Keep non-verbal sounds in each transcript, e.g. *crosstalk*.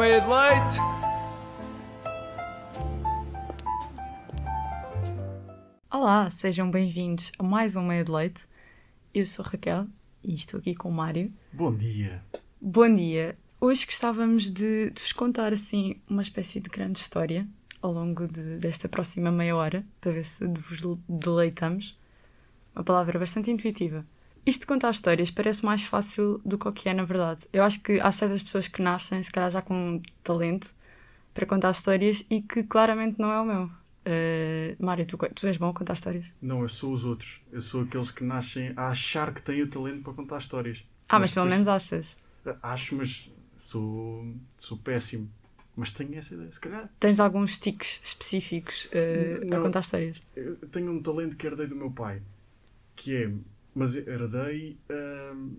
Ai, uma meia de leite! Olá, sejam bem-vindos a mais um Meio de Leite. Eu sou Raquel e estou aqui com o Mário. Bom dia. Bom dia. Hoje gostávamos de, de vos contar assim uma espécie de grande história ao longo de- desta próxima meia hora para ver se vos deleitamos. Uma palavra bastante intuitiva. Isto de contar histórias parece mais fácil do que o que é na verdade. Eu acho que há certas pessoas que nascem, se calhar já com talento para contar histórias e que claramente não é o meu. Uh, Mário, tu, tu és bom a contar histórias? Não, eu sou os outros. Eu sou aqueles que nascem a achar que têm o talento para contar histórias. Ah, mas, pelo depois- menos achas. Acho, mas sou, sou péssimo. Mas tenho essa ideia, se calhar. Tens alguns tiques específicos uh, a Não. contar histórias? Eu tenho um talento que herdei do meu pai. Que é. Mas herdei hum,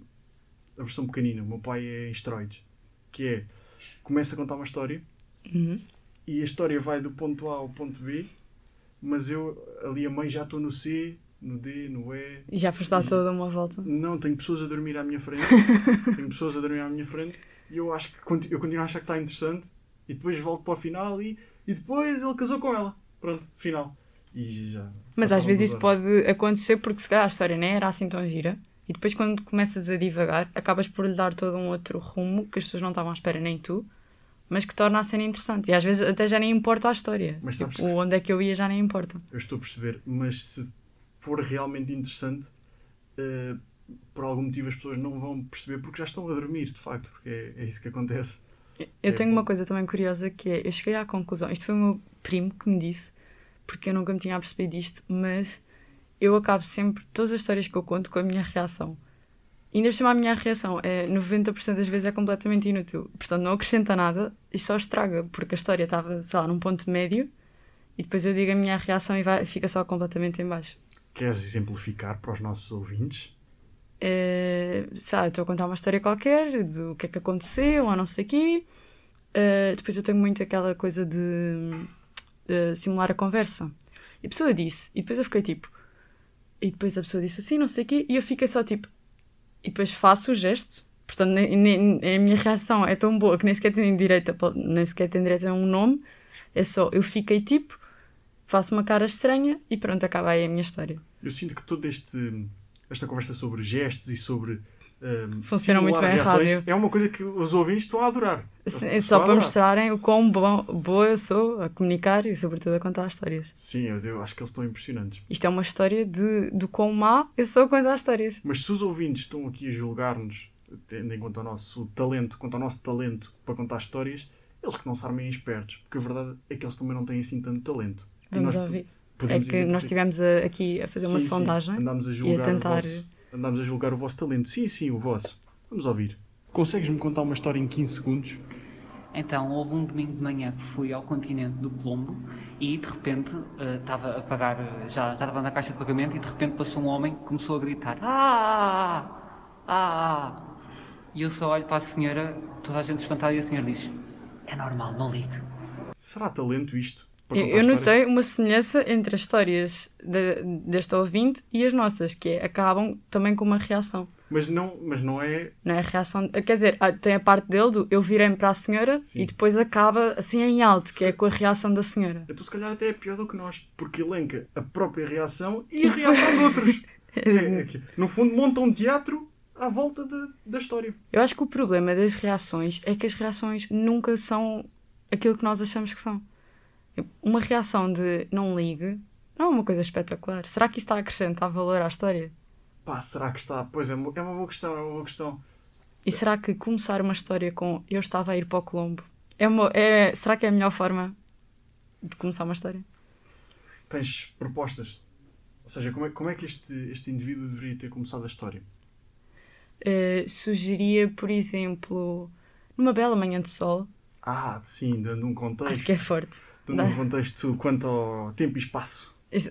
a versão pequenina. O meu pai é esteroides. Que é. Começa a contar uma história Uhum. e a história vai do ponto A ao ponto B, mas eu ali a meio já estou no C, no D, no E. E já foste dar toda uma volta? Não, tenho pessoas a dormir à minha frente. *laughs* tenho pessoas a dormir à minha frente e eu acho que eu continuo a achar que está interessante e depois volto para o final e, e depois ele casou com ela. Pronto, final. E já. Mas às vezes isso horas. pode acontecer porque se calhar a história nem era assim tão gira e depois quando começas a divagar acabas por lhe dar todo um outro rumo que as pessoas não estavam à espera, nem tu, mas que torna a cena interessante. E às vezes até já nem importa a história. Mas Tipo, se- onde é que eu ia já nem importa. Eu estou a perceber, mas se for realmente interessante, eh, por algum motivo as pessoas não vão perceber porque já estão a dormir, de facto, porque é, é isso que acontece. Eu É tenho bom. uma coisa também curiosa que é, eu cheguei à conclusão, isto foi o meu primo que me disse, porque eu nunca me tinha apercebido disto, mas eu acabo sempre, todas as histórias que eu conto, com a minha reação. E ainda por cima a minha reação é 90% das vezes é completamente inútil. Portanto, não acrescenta nada e só estraga, porque a história estava, sei lá, num ponto médio e depois eu digo a minha reação e vai, fica só completamente em baixo. Queres exemplificar para os nossos ouvintes? Sei lá, eu estou a contar uma história qualquer do que é que aconteceu ou não sei o quê. Eh, depois eu tenho muito aquela coisa de, de simular a conversa. E a pessoa disse, e depois eu fiquei tipo. E depois a pessoa disse assim, não sei o quê, e eu fiquei só tipo. E depois faço o gesto. Portanto, nem, nem- a minha reação é tão boa que nem sequer tem direito a, nem sequer tem direito a um nome. É só, eu fiquei tipo, faço uma cara estranha e pronto, acaba aí a minha história. Eu sinto que toda esta conversa sobre gestos e sobre. Funciona muito bem a reações rádio. É uma coisa que os ouvintes estão a adorar. Sim, a só para adorar. mostrarem o quão bom, boa eu sou a comunicar e, sobretudo, a contar histórias. Sim, eu, eu acho que eles estão impressionantes. Isto é uma história de, do quão má eu sou a contar histórias. Mas se os ouvintes estão aqui a julgar-nos, tendo em conta o nosso talento, quanto ao nosso talento para contar histórias, eles que não se armem espertos, porque a verdade é que eles também não têm assim tanto talento. Vamos ouvir. É que nós estivemos a- aqui a fazer uma Sim, sim, sondagem Andámos a e a julgar tentar. Andámos a julgar o vosso talento. Sim, sim, o vosso. Vamos ouvir. Consegues-me contar uma história em 15 segundos? Então, houve um domingo de manhã que fui ao continente do Colombo e de repente eh, estava a pagar, eh, já, já estava na caixa de pagamento e de repente passou um homem que começou a gritar: Ah! Ah! E eu só olho para a senhora, toda a gente espantada, e a senhora diz: É normal, não ligue. Será talento isto? Eu, notei uma semelhança entre as histórias de- deste ouvinte e as nossas, que é, acabam também com uma reação. Mas não, mas não é. Não é a reação. Quer dizer, ah, tem a parte dele do eu virei-me para a senhora Sim. e depois acaba assim em alto, que é com a reação da senhora. Então, se calhar, até é pior do que nós, porque elenca a própria reação e a reação de outros. *laughs* É, é que, no fundo, monta um teatro à volta da, da história. Eu acho que o problema das reações é que as reações nunca são aquilo que nós achamos que são. Uma reação de não ligue não é uma coisa espetacular. Será que isso está a acrescentar valor à história? Pá, será que está? Pois é, é uma boa questão, é uma boa questão. E será que começar uma história com eu estava a ir para o Colombo é uma, é, será que é a melhor forma de começar uma história? Tens propostas? Ou seja, como é, como é que este, este indivíduo deveria ter começado a história? Eh, sugeria, por exemplo, numa bela manhã de sol, Ah, sim, dando um contexto. acho que é forte. Um contexto quanto ao tempo e espaço. Isso-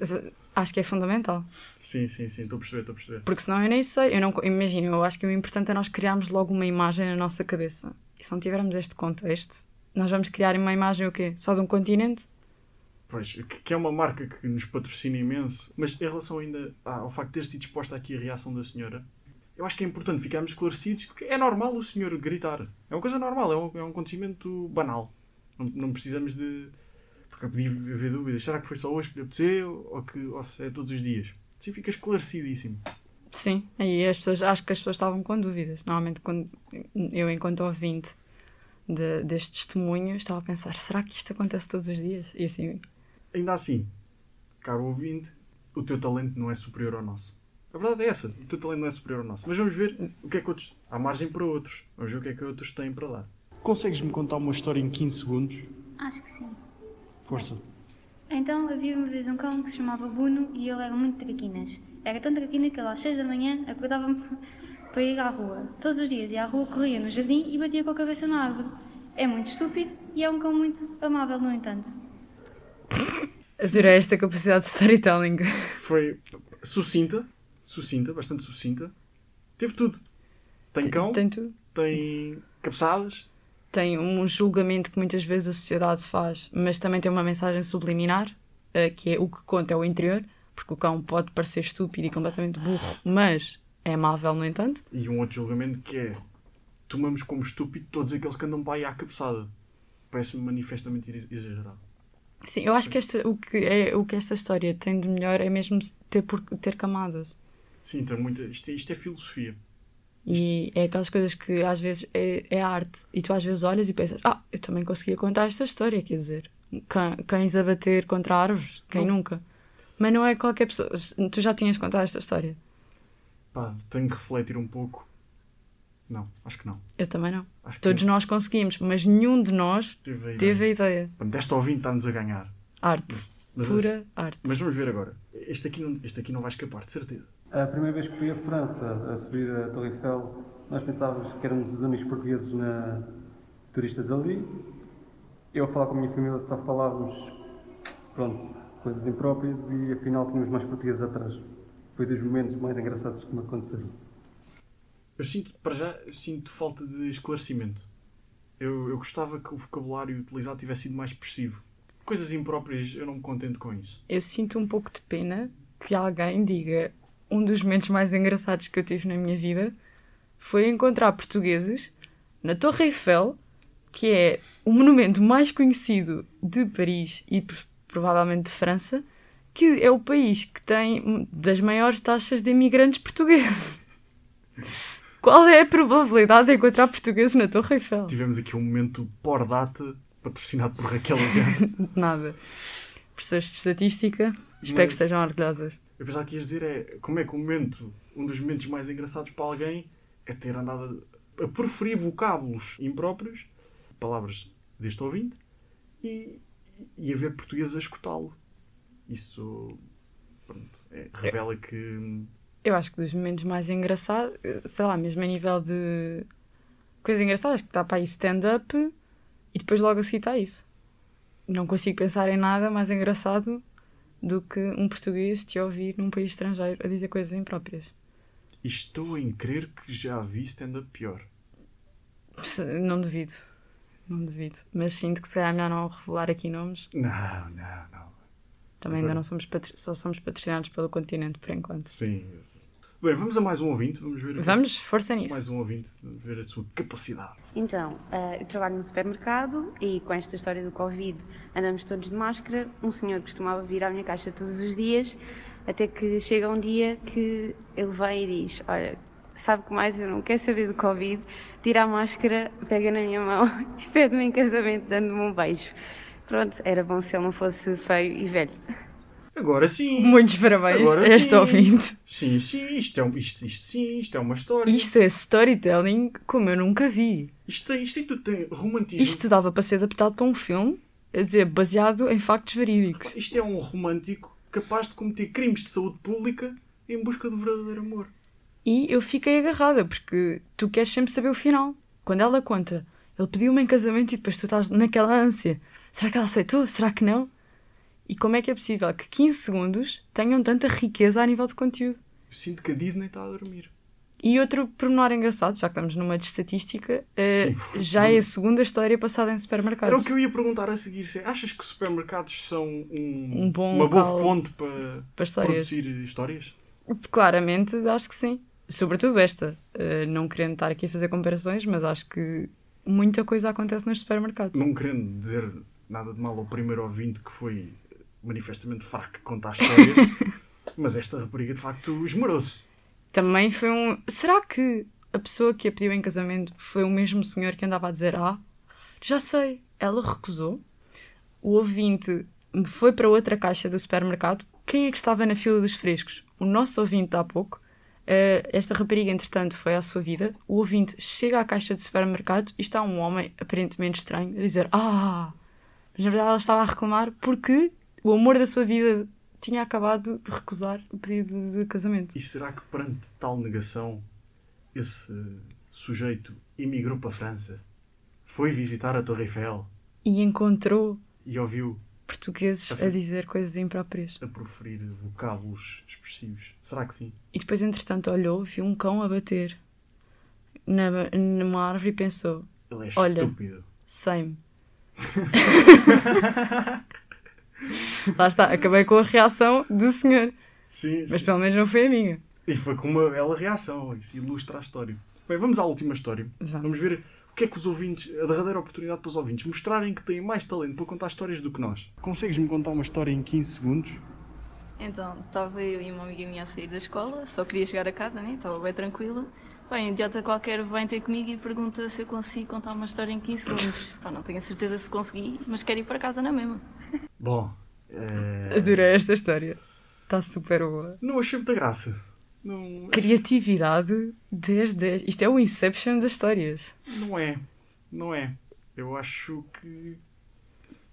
Acho que é fundamental. Sim, sim, sim, estou a perceber, estou a perceber. Porque senão eu nem sei. Eu não, imagino, eu acho que o importante é nós criarmos logo uma imagem na nossa cabeça. E se não tivermos este contexto, nós vamos criar uma imagem o quê? Só de um continente? Pois, que, que é uma marca que nos patrocina imenso, mas em relação ainda ao facto de ter sido exposta aqui a reação da senhora, eu acho que é importante ficarmos esclarecidos que é normal o senhor gritar. É uma coisa normal, é um, é um acontecimento banal. Não, não precisamos de. Porque podia haver dúvidas. Será que foi só hoje que lhe apeteceu ou, que, ou se é todos os dias? Assim fica esclarecidíssimo. Sim, aí as pessoas, acho que as pessoas estavam com dúvidas. Normalmente, quando eu, enquanto ouvinte de, deste testemunho, estava a pensar: será que isto acontece todos os dias? E assim. Ainda assim, caro ouvinte, o teu talento não é superior ao nosso. A verdade é essa: o teu talento não é superior ao nosso. Mas vamos ver o que é que outros. Há margem para outros. Vamos ver o que é que outros têm para dar. Consegues-me contar uma história em 15 segundos? Acho que sim. Força. Então havia uma vez um cão que se chamava Bruno e ele era muito traquinas. Era tão traquina que ele às 6 da manhã acordava-me *laughs* para ir à rua. Todos os dias ia à rua, corria no jardim e batia com a cabeça na árvore. É muito estúpido e é um cão muito amável, no entanto. Adorei esta capacidade de storytelling. Foi sucinta, sucinta, bastante sucinta. Teve tudo. Tem cão, Tem tudo. tem cabeçadas, Tem um julgamento que muitas vezes a sociedade faz, mas também tem uma mensagem subliminar, eh, que é o que conta é o interior, porque o cão pode parecer estúpido e completamente burro, mas é amável, no entanto. E um outro julgamento que é tomamos como estúpido todos aqueles que andam para aí à cabeçada. Parece-me manifestamente ex- exagerado. Sim, eu acho que, esta, o, que é, o que esta história tem de melhor é mesmo ter, por, ter camadas. Sim, tem muita, isto, isto é filosofia. E é aquelas coisas que às vezes é, é arte. E tu às vezes olhas e pensas, ah, eu também conseguia contar esta história, quer dizer, cã- cães a bater contra árvores, quem Não. nunca? Mas não é qualquer pessoa. Tu já tinhas contado esta história? Pá, tenho que refletir um pouco. Não, acho que não. Eu também não. Acho Todos nós conseguimos, mas nenhum de nós Teve a ideia. teve a ideia. Desta ouvinte está-nos a ganhar. Arte. Mas, Pura arte. mas vamos ver agora. Este aqui, não, este aqui não vai escapar, de certeza. A primeira vez que fui à França a subir a Torre Eiffel, nós pensávamos que éramos os amigos portugueses na... turistas ali. Eu a falar com a minha família só falávamos, pronto, coisas impróprias e afinal tínhamos mais portugueses atrás. Foi dos momentos mais engraçados que me aconteceram. Eu sinto, para já, sinto falta de esclarecimento. Eu, eu gostava que o vocabulário utilizado tivesse sido mais expressivo. Coisas impróprias, eu não me contento com isso. Eu sinto um pouco de pena que alguém diga um dos momentos mais engraçados que eu tive na minha vida foi encontrar portugueses na Torre Eiffel, que é o monumento mais conhecido de Paris e pr- provavelmente de França, que é o país que tem das maiores taxas de imigrantes portugueses. *laughs* Qual é a probabilidade de encontrar portugueses na Torre Eiffel? Tivemos aqui um momento por data, patrocinado por Raquel. *laughs* Nada. Professores de estatística, espero Mas- que estejam orgulhosas. Eu pensava que ias dizer é como é que o momento, um dos momentos mais engraçados para alguém é ter andado a, a preferir vocábulos impróprios, palavras deste ouvinte, e, e haver portugueses a escutá-lo. Isso pronto, é, revela que Eu acho que dos momentos mais engraçados, sei lá, mesmo a nível de coisas engraçadas, que está para aí stand-up e depois logo a seguir está isso. Não consigo pensar em nada mais engraçado do que um português te ouvir num país estrangeiro a dizer coisas impróprias. estou em crer que já vi stand-up pior. Não duvido. Não duvido. Mas sinto que se calhar é melhor não revelar aqui nomes. Não, não, não. Também Ok. ainda não somos, patri- só somos patrocinados pelo continente por enquanto. Sim. Bem, vamos a mais um ouvinte. Vamos ver aqui. Vamos, força nisso. Mais um ouvinte. Vamos ver a sua capacidade. Então, eh, eu trabalho no supermercado e com esta história do Covid andamos todos de máscara. Um senhor costumava vir à minha caixa todos os dias, até que chega um dia que ele vem e diz: Olha, sabe que mais eu não quero saber do Covid, tira a máscara, pega na minha mão *laughs* e pede-me em casamento dando-me um beijo. Pronto, era bom se ele não fosse feio e velho. Agora sim. Muitos parabéns Agora a este sim. ouvinte. Sim, sim. Isto é, um- isto, isto sim. Isto é uma história. Isto é storytelling como eu nunca vi. Isto, isto tem tudo. Tem romantismo. Isto dava para ser adaptado para um filme, a dizer, baseado em factos verídicos. Isto é um romântico capaz de cometer crimes de saúde pública em busca do verdadeiro amor. E eu fiquei agarrada, porque tu queres sempre saber o final. Quando ela conta, ele pediu-me em casamento e depois tu estás naquela ânsia. Será que ela aceitou? Será que não? E como é que é possível que 15 segundos tenham tanta riqueza a nível de conteúdo? Eu sinto que a Disney está a dormir. E outro pormenor engraçado, já que estamos numa de estatística, Sim. já é a segunda história passada em supermercados. Era o que eu ia perguntar a seguir. se achas que supermercados são um, Um bom uma boa fonte para para histórias. produzir histórias? Claramente, acho que sim. sobretudo esta, uh, não querendo estar aqui a fazer comparações, mas acho que muita coisa acontece nos supermercados. Não querendo dizer nada de mal ao primeiro ouvinte que foi manifestamente fraco a contar histórias, *laughs* mas esta rapariga de facto esmerou-se. Também foi um. Será que a pessoa que a pediu em casamento foi o mesmo senhor que andava a dizer ah? Já sei, ela recusou. O ouvinte foi para outra caixa do supermercado. Quem é que estava na fila dos frescos? O nosso ouvinte há pouco. Uh, esta rapariga, entretanto, foi à sua vida. O ouvinte chega à caixa do supermercado e está um homem aparentemente estranho a dizer Ah! Mas na verdade ela estava a reclamar porque o amor da sua vida tinha acabado de recusar o pedido de casamento. E será que perante tal negação esse sujeito emigrou para a França? Foi visitar a Torre Eiffel? E encontrou e ouviu portugueses a, a, dizer coisas impróprias. A proferir vocábulos expressivos. Será que sim? E depois, entretanto, olhou, viu um cão a bater na, numa árvore e pensou: Ele é Olha, estúpido. Sei-me. *laughs* Lá está, acabei com a reação do senhor. Sim, Mas sim. pelo menos não foi a minha. E foi com uma bela reação. Isso ilustra a história. Bem, vamos à última história. Vamos. Vamos ver o que é que os ouvintes, a derradeira oportunidade para os ouvintes mostrarem que têm mais talento para contar histórias do que nós. Consegues-me contar uma história em 15 segundos? Então, estava eu e uma amiga minha a sair da escola, só queria chegar a casa, né? Estava bem tranquila. Bem, um idiota qualquer vem ter comigo e pergunta se eu consigo contar uma história em 15 segundos. Pá, não tenho a certeza se consegui, mas quero ir para casa na mesma. *laughs* Bom, é... Adorei esta história. Está super boa. não achei muita graça. Não, Criatividade 10 10. Isto é o Inception das histórias. não é. Não é. Eu acho que.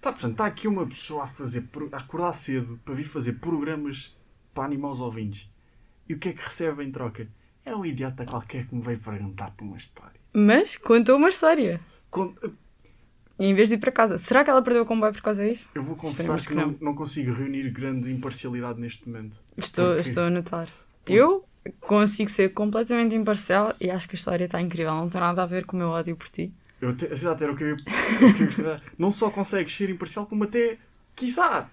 Tá, portanto, está aqui uma pessoa a fazer a acordar cedo para vir fazer programas para animar os ouvintes. E o que é que recebe em troca? É um idiota qualquer que me veio perguntar por uma história. Mas contou uma história. Em vez de ir para casa. Será que ela perdeu o comboio por causa disso? Eu vou confessar que que não, não. não consigo reunir grande imparcialidade neste momento. Estou, Porque- estou a notar. Eu consigo ser completamente imparcial e acho que a história está incrível. Não tem nada a ver com o meu ódio por ti. Eu te, exato, era o que eu *laughs* eu. Não só consegues ser imparcial, como até, quiçá,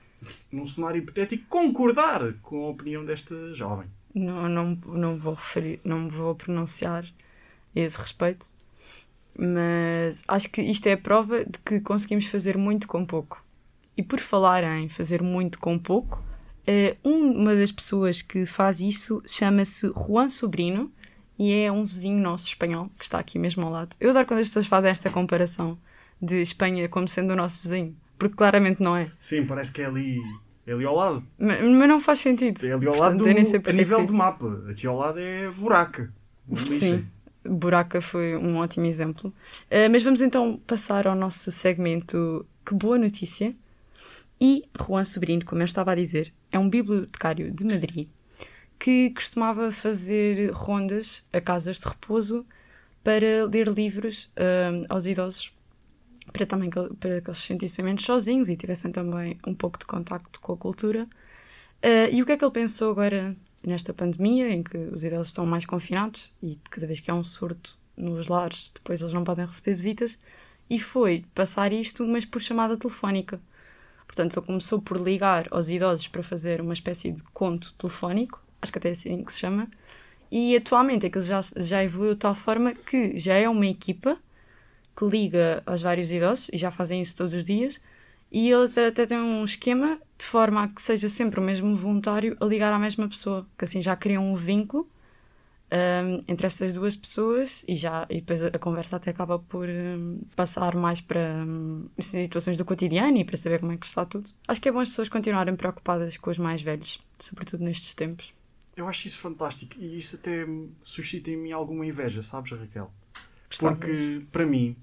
num cenário hipotético, concordar com a opinião desta jovem. Não, não, não vou referir, não me vou pronunciar a esse respeito. Mas acho que isto é a prova de que conseguimos fazer muito com pouco. E por falar em fazer muito com pouco, eh, uma das pessoas que faz isso chama-se Juan Sobrino e é um vizinho nosso espanhol que está aqui mesmo ao lado. Eu adoro quando as pessoas fazem esta comparação de Espanha como sendo o nosso vizinho, porque claramente não é. Sim, parece que é ali, é ali ao lado. Ma- Mas não faz sentido. É ali ao Portanto, lado do, sei a porque é nível de mapa. Aqui ao lado é buraca. Lixa. Sim, Buraca foi um ótimo exemplo. Uh, mas vamos então passar ao nosso segmento Que Boa Notícia. E Juan Sobrinho, como eu estava a dizer, é um bibliotecário de Madrid que costumava fazer rondas a casas de repouso para ler livros uh, aos idosos, para também que, para que eles se sentissem menos sozinhos e tivessem também um pouco de contacto com a cultura. Uh, e o que é que ele pensou agora nesta pandemia, em que os idosos estão mais confinados e cada vez que há um surto nos lares, depois eles não podem receber visitas, e foi passar isto, mas por chamada telefónica. Portanto, ele começou por ligar aos idosos para fazer uma espécie de conto telefónico, acho que até é assim que se chama, e atualmente aquilo já, já evoluiu de tal forma que já é uma equipa que liga aos vários idosos, e já fazem isso todos os dias, e eles até têm um esquema de forma a que seja sempre o mesmo voluntário a ligar à mesma pessoa, que assim já criam um vínculo um, entre estas duas pessoas e já e depois a, conversa até acaba por um, passar mais para um, situações do cotidiano e para saber como é que está tudo. Acho que é bom as pessoas continuarem preocupadas com os mais velhos, sobretudo nestes tempos. Eu acho isso fantástico e isso até suscita em mim alguma inveja, sabes, Raquel? Porque, para mim,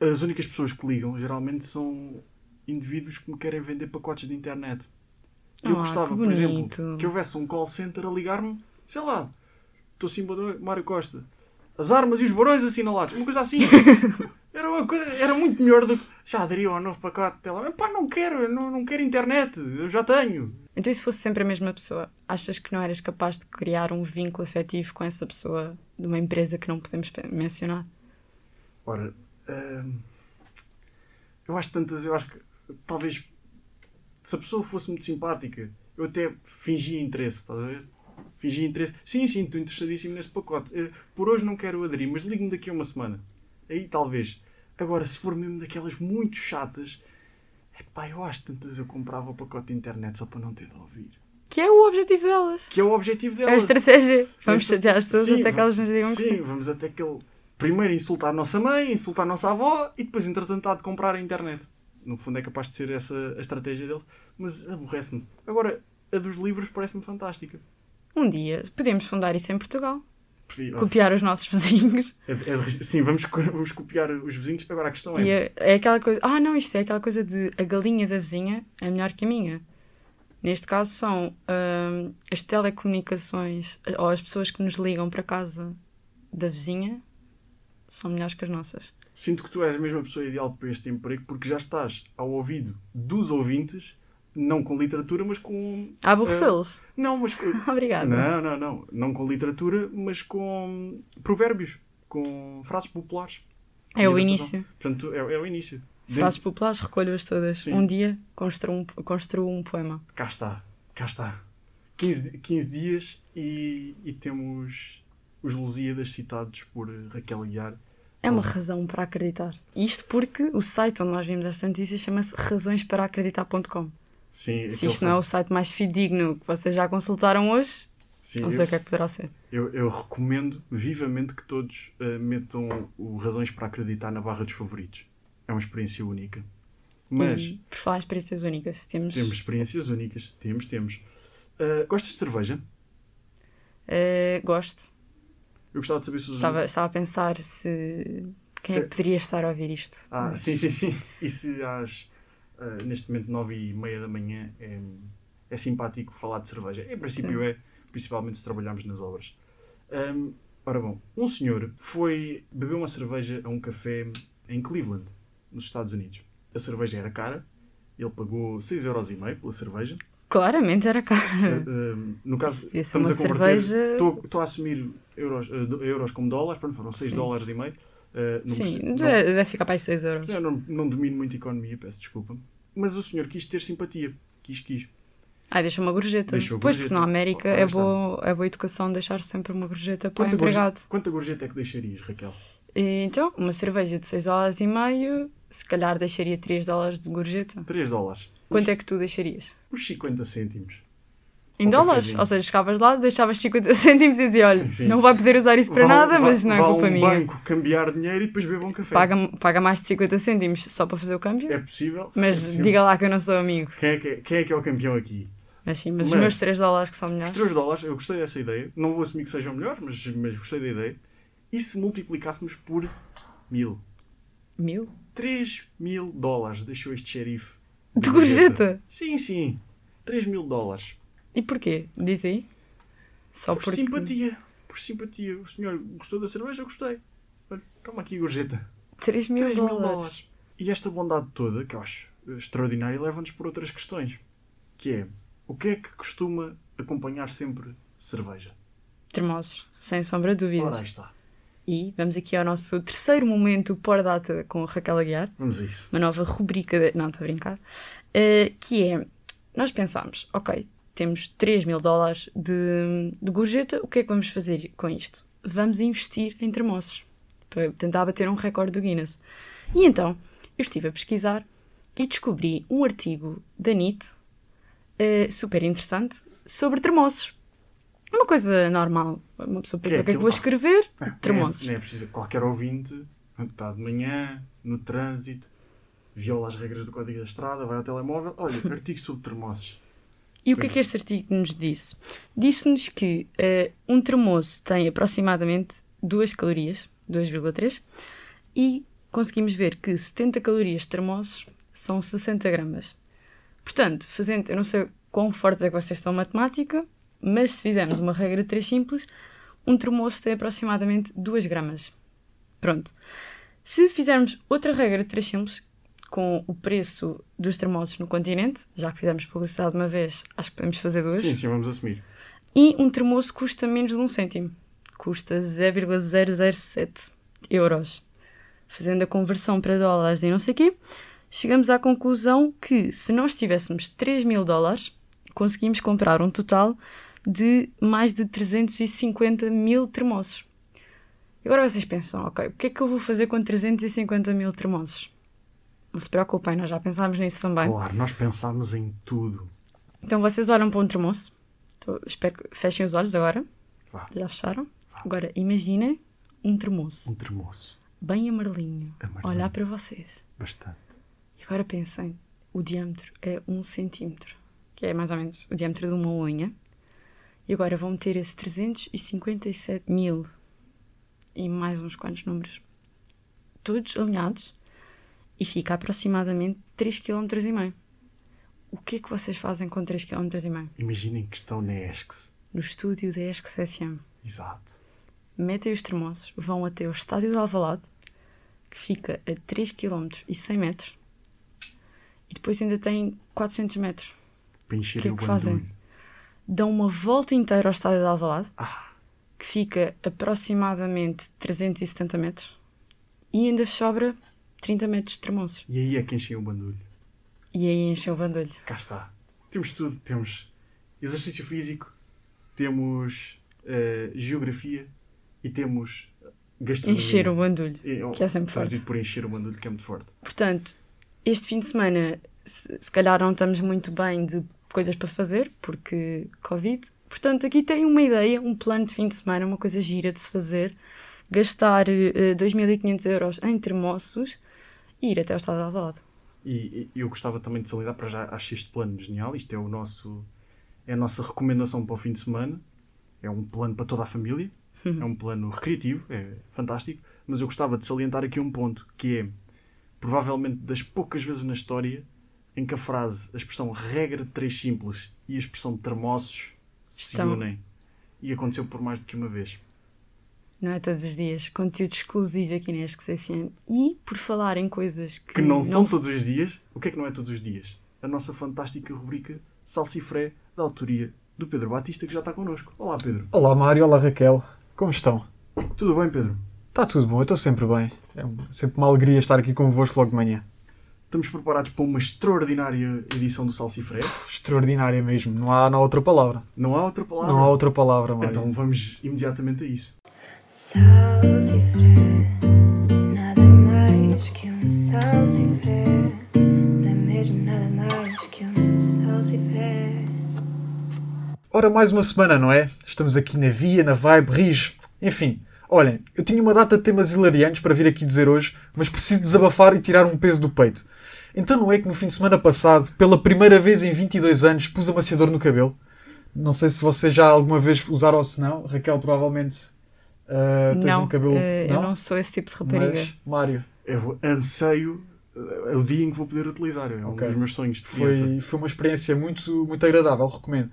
as únicas pessoas que ligam geralmente são indivíduos que me querem vender pacotes de internet. Eu Ah, gostava, por exemplo, que houvesse um call center a ligar-me, sei lá, estou assim, Mário Costa, as armas e os barões assinalados, uma coisa assim. *laughs* Era, uma coisa, era muito melhor do que já aderiu ao novo pacote de telemóvel. Pá, não quero, não, não quero internet, eu já tenho. Então, e se fosse sempre a mesma pessoa, achas que não eras capaz de criar um vínculo afetivo com essa pessoa de uma empresa que não podemos mencionar? Ora, hum, eu acho tantas, eu acho que talvez se a pessoa fosse muito simpática, eu até fingia interesse, estás a ver? Fingi interesse. Sim, sim, estou interessadíssimo nesse pacote. Eh, por hoje não quero aderir, mas ligue-me daqui a uma semana. Aí talvez. Agora, se for mesmo daquelas muito chatas, epá, eu acho tantas eu comprava o pacote de internet só para não ter de ouvir. Que é o objetivo delas. Que é o objetivo É a estratégia. Vamos Esta- chatear as pessoas Sim, até que elas nos digam que Sim, sim. vamos até que ele primeiro insultar a nossa mãe, insultar a nossa avó e depois, entretanto, há de comprar a internet. No fundo, é capaz de ser essa a estratégia dele, mas aborrece-me. Agora, a dos livros parece-me fantástica. Um dia podemos fundar isso em Portugal. Copiar os nossos vizinhos. É- é sim, vamos, vamos copiar os vizinhos. Agora, a questão é: é, é aquela coisa. Ah, não, isto é aquela coisa de a galinha da vizinha é melhor que a minha. Neste caso são hum, as telecomunicações ou as pessoas que nos ligam para casa da vizinha são melhores que as nossas. Sinto que tu és a mesma pessoa ideal para este emprego porque já estás ao ouvido dos ouvintes, não com literatura, mas com. Há aborrecê-los. Não, mas com. *laughs* Obrigada. Não, não, não. Não com literatura, mas com provérbios, com frases populares. É o início. Portanto, é, é o início. Frases populares, recolho-as todas. Sim. Um dia construo um, construo um poema. Dentro- Cá está, cá está. 15, di- 15 dias e, e temos os Lusíadas citados por Raquel Guiar. É uma é. razão para acreditar. Isto porque o site onde nós vimos esta notícia chama-se razõesparaacreditar.com. Sim, Se isto não é o site- mais fidedigno que vocês já consultaram hoje, Sim, não sei eu, o que é que poderá ser. eu, eu recomendo vivamente que todos eh, metam o Razões para Acreditar na barra dos favoritos. É uma experiência única. Mas E, por falar em experiências únicas, temos. temos experiências únicas. Temos, temos. Ah, gostas de cerveja? eh, gosto. Eu gostava de saber se os Estava, estava a pensar se. Quem é que Se- poderia estar a ouvir isto? Ah, Mas- sim, sim, sim. E se às, ah, neste momento, nove e meia da manhã é, é simpático falar de cerveja? Em princípio é, principalmente se trabalharmos nas obras. Ahm, ora bom, um senhor foi beber uma cerveja a um café em Cleveland, nos Estados Unidos. A cerveja era cara, ele pagou 6,5€ pela cerveja. Claramente era Ah, caro. ahm, no caso, estamos a converter, cerveja- estou, a assumir euros, ah, do- euros como dólares, pronto, foram 6 Sim. dólares e meio. Ah, Sim, não- deve, deve ficar para aí 6 euros. eu não, não domino muito economia, peço desculpa. Mas o senhor quis ter simpatia. Quis, quis. Ai, deixa uma gorjeta. Deixou pois, gorjeta. porque na América Ora é boa, é boa educação deixar sempre uma gorjeta para o empregado. quanta gorjeta é que deixarias, Raquel? E, Então, uma cerveja de 6 dólares e meio, se calhar deixaria 3 dólares de gorjeta. 3 dólares. Quanto é que tu deixarias? Uns 50 cêntimos. Em Um dólares? cafezinho. Ou seja, chegavas lá, deixavas 50 cêntimos e dizias, olha, Sim, sim. não vai poder usar isso para Vá- nada, vá- mas não é culpa um minha. banco cambiar dinheiro e depois beba um café. Paga, paga mais de 50 cêntimos só para fazer o câmbio. É possível. Mas é possível. diga lá que eu não sou amigo. Quem é que é, quem é que é o campeão aqui? Mas sim, mas, Mas- os meus 3 dólares que são Os melhores. 3 dólares, eu gostei dessa ideia. Não vou assumir que sejam melhores, mas, mas gostei da ideia. E se multiplicássemos por mil? Mil? 3 mil dólares deixou este xerife. De gorjeta? Sim, sim. 3 mil dólares. E porquê? Diz aí. Só por porque... simpatia. Por simpatia. O senhor gostou da cerveja? Eu gostei. Olha, toma aqui gorjeta. 3 mil 3 mil dólares. dólares. E esta bondade toda, que eu acho extraordinária, leva-nos por outras questões. Que é, o que é que costuma acompanhar sempre cerveja? Termosos, sem sombra de dúvidas. Ora, aí está. E vamos aqui ao nosso terceiro momento por data com Raquel Aguiar, Vamos a isso. uma nova rubrica, de... não estou a brincar, eh, que é, nós pensámos, ok, temos 3 mil dólares de, de gorjeta, o que é que vamos fazer com isto? Vamos investir em termossos, para tentar bater um recorde do Guinness. E então, eu estive a pesquisar e descobri um artigo da NIT, eh, super interessante, sobre termossos. Uma coisa normal. Uma pessoa pensa, Que é o que é que vou escrever? Ah. Nem é, nem é preciso. Qualquer ouvinte, está de manhã, no trânsito, viola as regras do Código da Estrada, vai ao telemóvel, olha, *laughs* artigo sobre termossos. E o que é que este artigo nos disse? Disse-nos que eh, um termoço tem aproximadamente 2 calorias, 2,3, e conseguimos ver que 70 calorias de termoços são 60 gramas. Portanto, fazendo, eu não sei quão fortes é que vocês estão em matemática, mas se fizermos uma regra de 3 simples, um termoço tem aproximadamente 2 gramas. Pronto. Se fizermos outra regra de 3 simples, com o preço dos termossos no continente, já que fizemos publicidade uma vez, acho que podemos fazer duas. Sim, sim, vamos assumir. E um termoço custa menos de um cêntimo. Custa 0,007 euros. Fazendo a conversão para dólares e não sei o quê, chegamos à conclusão que se nós tivéssemos 3 mil dólares, conseguimos comprar um total de mais de 350 mil termossos. E Agora vocês pensam, ok, o que é que eu vou fazer com 350 mil termossos? Não se preocupem, nós já pensámos nisso também. Claro, nós pensámos em tudo. Então vocês olham para um termoço. Tô- espero que fechem os olhos agora. Vá. Já fecharam? Agora imaginem um termoço Um termoço. bem amarelinho. Amarelinho. Olhar para vocês. Bastante. E agora pensem, o diâmetro é um centímetro, que é mais ou menos o diâmetro de uma unha. E agora vão meter esses 357 mil e mais uns quantos números, todos alinhados, e fica aproximadamente 3,5 km. O que é que vocês fazem com 3,5 km? Imaginem que estão na ESCS. No estúdio da ESC FM. Exato. metem os termossos, vão até o estádio de Alvalade, que fica a 3 km e 100 metros, e depois ainda tem 400 metros. Para encher Que é o que fazem? Dão uma volta inteira ao estádio de Alvalade, Ah, que fica aproximadamente 370 metros, e ainda sobra 30 metros de termossos. e aí é que enchem o bandulho. E aí enchem o bandulho. Cá está. Temos tudo. Temos exercício físico, temos eh, geografia e temos gastronomia. Encher o bandulho, E, oh, que é sempre forte. por encher o bandulho, que é muito forte. Portanto, este fim de semana, se, se calhar não estamos muito bem de coisas para fazer, porque Covid. Portanto, aqui tem uma ideia, um plano de fim de semana, uma coisa gira de se fazer. Gastar eh, 2.500 euros em termossos e ir até ao estado de Alvalade. E, e eu gostava também de salientar para já, acho este plano genial. Isto é o nosso é a nossa recomendação para o fim de semana. É um plano para toda a família. É um plano recreativo, é fantástico. Mas eu gostava de salientar aqui um ponto que é provavelmente das poucas vezes na história em que a frase, a expressão regra de três simples e a expressão termossos se Estão- unem. E aconteceu por mais do que uma vez. Não é todos os dias. Conteúdo exclusivo aqui na ESC-CFM. E, por falar em coisas que, Que não são todos os dias. O que é que não é todos os dias? A nossa fantástica rubrica Salsifré, da autoria do Pedro Batista, que já está connosco. Olá, Pedro. Olá Mário, olá Raquel, como estão? Tudo bem, Pedro? Está tudo bom, eu estou sempre bem. É sempre uma alegria estar aqui convosco logo de manhã. Estamos preparados para uma extraordinária edição do Salsifré. Extraordinária mesmo, não há, não há outra palavra. Não há outra palavra. Não há outra palavra, Mário. Então vamos imediatamente a isso. Salsifré, nada mais que um salsifré. Não é mesmo nada mais que um salsifré. Ora, mais uma semana, não é? Estamos aqui na via, na vibe, rijo. Enfim, olhem, eu tinha uma data de temas hilariantes para vir aqui dizer hoje, mas preciso desabafar e tirar um peso do peito. Então não é que no fim de semana passado, pela primeira vez em 22 anos, pus amaciador no cabelo? Não sei se vocês já alguma vez usaram ou se não. Raquel, provavelmente ah, tens Não, um cabelo... eh, eu não sou esse tipo de rapariga. Mas, Mário, Eu anseio eh, o dia em que vou poder utilizar. É um Ok. dos meus sonhos de criança. foi, foi uma experiência muito, muito agradável, recomendo.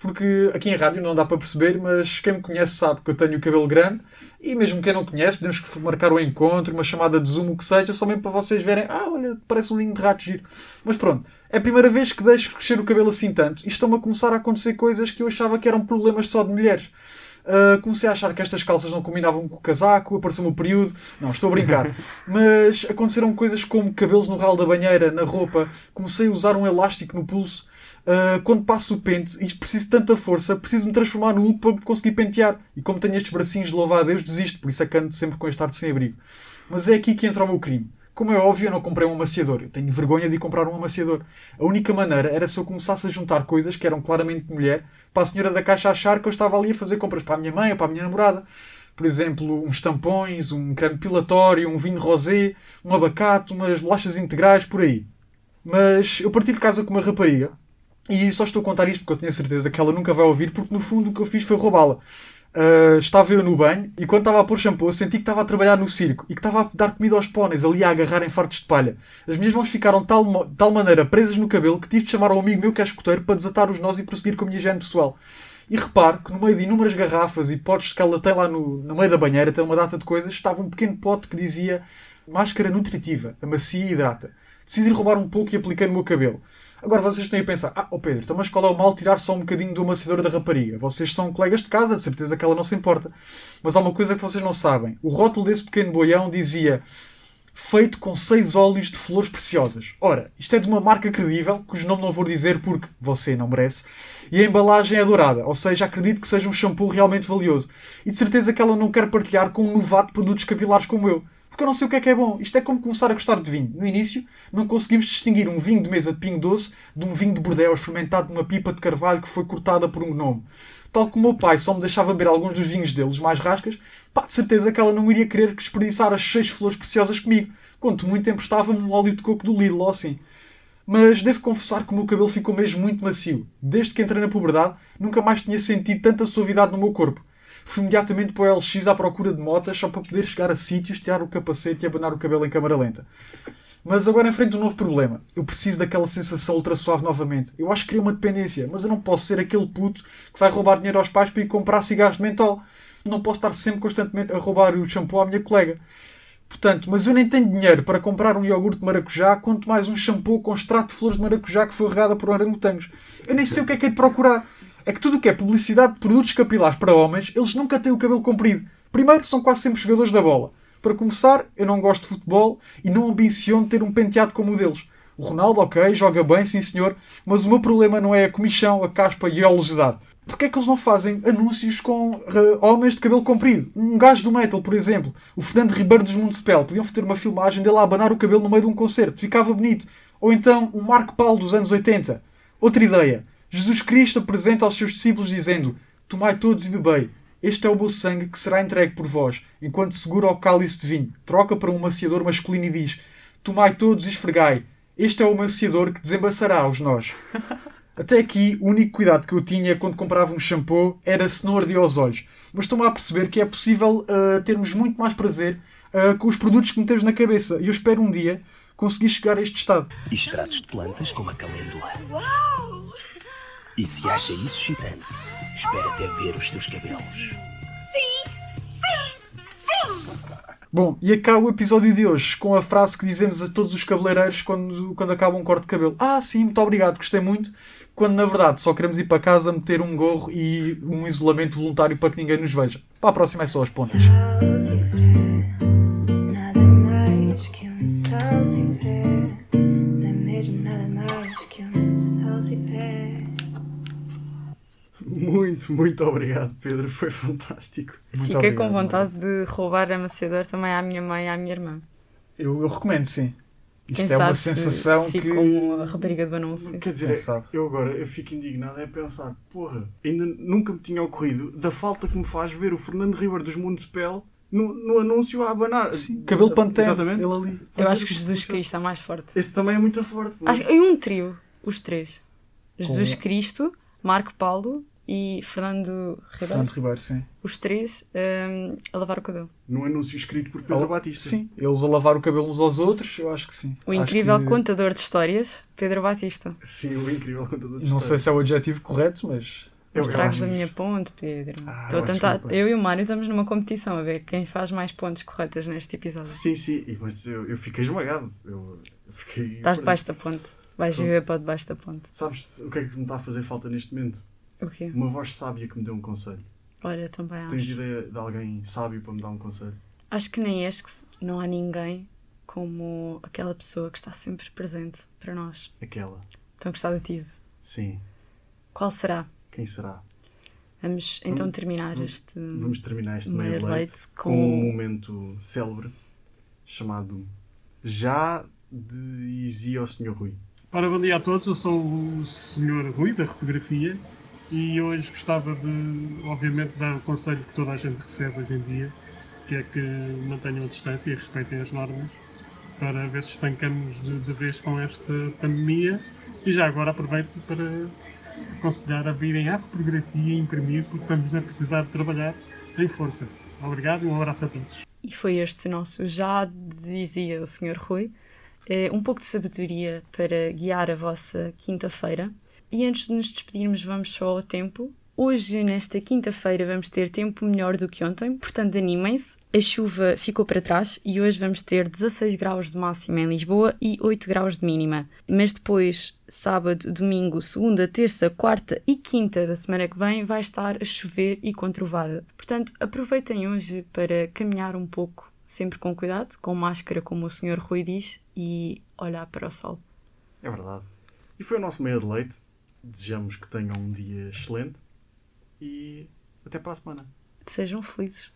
Porque aqui em rádio não dá para perceber, mas quem me conhece sabe que eu tenho o cabelo grande e mesmo quem não conhece, podemos que marcar o encontro, uma chamada de zoom, o que seja, só mesmo para vocês verem, ah, olha, parece um lindo de rato giro. Mas pronto, é a primeira vez que deixo crescer o cabelo assim tanto e estão-me a começar a acontecer coisas que eu achava que eram problemas só de mulheres. Ah, comecei a achar que estas calças não combinavam com o casaco, apareceu-me o período. Não, estou a brincar. *laughs* Mas aconteceram coisas como cabelos no ralo da banheira, na roupa. Comecei a usar um elástico no pulso. Ah, quando passo o pente e preciso de tanta força, preciso me transformar Hulk para conseguir pentear. E como tenho estes bracinhos de louvar a Deus, desisto. Por isso é que ando sempre com este ar de sem-abrigo. Mas é aqui que entra o meu crime. Como é óbvio, eu não comprei um amaciador. Eu tenho vergonha de comprar um amaciador. A única maneira era se eu começasse a juntar coisas que eram claramente de mulher para a senhora da caixa achar que eu estava ali a fazer compras para a minha mãe ou para a minha namorada. Por exemplo, uns tampões, um creme depilatório, um vinho rosé, um abacate, umas bolachas integrais, por aí. Mas eu parti de casa com uma rapariga e só estou a contar isto porque eu tenho a certeza que ela nunca vai ouvir, porque no fundo o que eu fiz foi roubá-la. Ah, estava eu no banho e quando estava a pôr shampoo senti que estava a trabalhar no circo e que estava a dar comida aos póneis ali a agarrar em fartos de palha. As minhas mãos ficaram de tal, tal maneira presas no cabelo que tive de chamar um amigo meu que é escoteiro para desatar os nós e prosseguir com a minha higiene pessoal. E repare que no meio de inúmeras garrafas e potes que ela tem lá no, no meio da banheira, tem uma data de coisas, estava um pequeno pote que dizia máscara nutritiva, amacia e hidrata. Decidi roubar um pouco e apliquei no meu cabelo. Agora vocês têm a pensar, ah, oh Pedro, então mas qual é o mal tirar só um bocadinho do amaciador da rapariga? Vocês são colegas de casa, de certeza que ela não se importa. Mas há uma coisa que vocês não sabem. O rótulo desse pequeno boião dizia feito com seis óleos de flores preciosas. Ora, isto é de uma marca credível, cujo nome não vou dizer porque você não merece, e a embalagem é dourada, ou seja, acredito que seja um shampoo realmente valioso. E de certeza que ela não quer partilhar com um novato produtos capilares como eu. Porque eu não sei o que é que é bom. Isto é como começar a gostar de vinho. No início, não conseguimos distinguir um vinho de mesa de pingo doce de um vinho de Bordeaux fermentado numa pipa de carvalho que foi cortada por um gnome. Tal como o meu pai só me deixava beber alguns dos vinhos deles mais rascas, pá, de certeza que ela não iria querer desperdiçar as seis flores preciosas comigo. Quanto muito emprestava-me um óleo de coco do Lidl ou assim. Mas devo confessar que o meu cabelo ficou mesmo muito macio. Desde que entrei na puberdade, nunca mais tinha sentido tanta suavidade no meu corpo. Fui imediatamente para o LX à procura de motas só para poder chegar a sítios, tirar o capacete e abanar o cabelo em câmara lenta. Mas agora enfrento um novo problema. Eu preciso daquela sensação ultra suave novamente. Eu acho que queria uma dependência, mas eu não posso ser aquele puto que vai roubar dinheiro aos pais para ir comprar cigarros de mentol. Não posso estar sempre constantemente a roubar o shampoo à minha colega. Portanto, mas eu nem tenho dinheiro para comprar um iogurte de maracujá, quanto mais um shampoo com extrato de flores de maracujá que foi regada por orangotangos. Eu nem sei o que é que é de procurar. É que tudo o que é publicidade de produtos capilares para homens, eles nunca têm o cabelo comprido. Primeiro, são quase sempre jogadores da bola. Para começar, eu não gosto de futebol e não ambiciono ter um penteado como o deles. O Ronaldo, ok, joga bem, sim senhor, mas o meu problema não é a comichão, a caspa e a oleosidade. Porquê é que eles não fazem anúncios com uh, homens de cabelo comprido? Um gajo do metal, por exemplo, o Fernando Ribeiro dos Municipal, podiam ter uma filmagem dele a abanar o cabelo no meio de um concerto, ficava bonito. Ou então um Marco Paulo dos anos 80. Outra ideia. Jesus Cristo apresenta aos seus discípulos dizendo: Tomai todos e bebei. Este é o meu sangue que será entregue por vós, enquanto segura o cálice de vinho. Troca para um maciador masculino e diz: Tomai todos e esfregai. Este é o maciador que desembaçará os nós. *laughs* Até aqui, o único cuidado que eu tinha quando comprava um shampoo era se não ardia aos olhos. Mas estou-me a perceber que é possível uh, termos muito mais prazer uh, com os produtos que metemos na cabeça. E eu espero um dia conseguir chegar a este estado. Extratos de plantas como a calêndula. Uau! E se acha isso excitante, espera até ver os seus cabelos. Bom, e acaba o episódio de hoje com a frase que dizemos a todos os cabeleireiros quando, quando acaba um corte de cabelo. Ah, sim, muito obrigado, gostei muito. Quando na verdade só queremos ir para casa meter um gorro e um isolamento voluntário para que ninguém nos veja. Para a próxima é só as pontas. Nada mais que um Muito, muito obrigado, Pedro. Foi fantástico. Muito Fiquei obrigado, com vontade de roubar amaciador também à minha mãe e à minha irmã. Eu, eu recomendo, sim. Isto Quem é uma se- sensação se que. como a rapariga do anúncio. Quer dizer, eu agora eu fico indignado é pensar, porra, ainda nunca me tinha ocorrido da falta que me faz ver o Fernando Ribeiro dos Municipal no, no anúncio a abanar. Sim, cabelo pantene, Exatamente. ele ali. Eu acho que Jesus Cristo é mais forte. Esse também é muito forte. mas- Acho, em um trio, os três. Jesus Com- Cristo, Marco Paulo e Fernando Ribeiro. Fernando Ribeiro, sim. Os três hum, a lavar o cabelo. Num anúncio escrito por Pedro Al- Batista. Sim, eles a lavar o cabelo uns aos outros, eu acho que sim. O Acho incrível que- contador de histórias, Pedro Batista. Sim, o incrível contador de Não sei histórias. se é o adjetivo correto, mas. Eu- acho- da minha ponte, Pedro. Ah, Estou a tentar. Eu e o Mário estamos numa competição a ver quem faz mais pontes corretas neste episódio. Sim, sim, e, mas eu, eu fiquei esmagado. Eu, eu fiquei. Estás debaixo da ponte. Vais Tô. viver para debaixo da ponte. Sabes o que é que me está a fazer falta neste momento? O quê? Uma voz sábia que me dê um conselho. Olha, também Tens acho. ideia de alguém sábio para me dar um conselho? Acho que nem és que não há ninguém como aquela pessoa que está sempre presente para nós. Aquela. Estão a gostar do tease. Sim. Qual será? Quem será? Vamos então Vamos- terminar vamos- este Vamos terminar este meio leite com com um momento célebre chamado Já dizia o Sr. Rui. Ora, bom dia a todos. Eu sou o Sr. Rui, da Repografia, e hoje gostava de, obviamente, dar o conselho que toda a gente recebe hoje em dia, que é que mantenham a distância e respeitem as normas, para ver se estancamos de, de vez com esta pandemia. E já agora aproveito para aconselhar a virem à Repografia e imprimir, porque estamos a precisar de trabalhar em força. Obrigado e um abraço a todos. E foi este nosso já dizia o Sr. Rui, eh, um pouco de sabedoria para guiar a vossa quinta-feira. E antes de nos despedirmos, vamos só ao tempo. Hoje, nesta quinta-feira, vamos ter tempo melhor do que ontem, portanto, animem-se. A chuva ficou para trás e hoje vamos ter 16 graus de máxima em Lisboa e 8 graus de mínima. Mas depois, sábado, domingo, segunda, terça, quarta e quinta da semana que vem, vai estar a chover e com trovada. Portanto, aproveitem hoje para caminhar um pouco sempre com cuidado, com máscara, como o Sr. Rui diz, e olhar para o sol. É verdade. E foi o nosso meio de leite. Desejamos que tenham um dia excelente e até para a semana. Sejam felizes.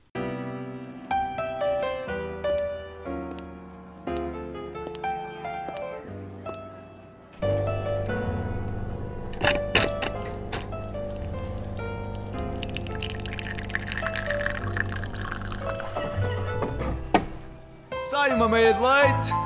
Sai uma meia de leite.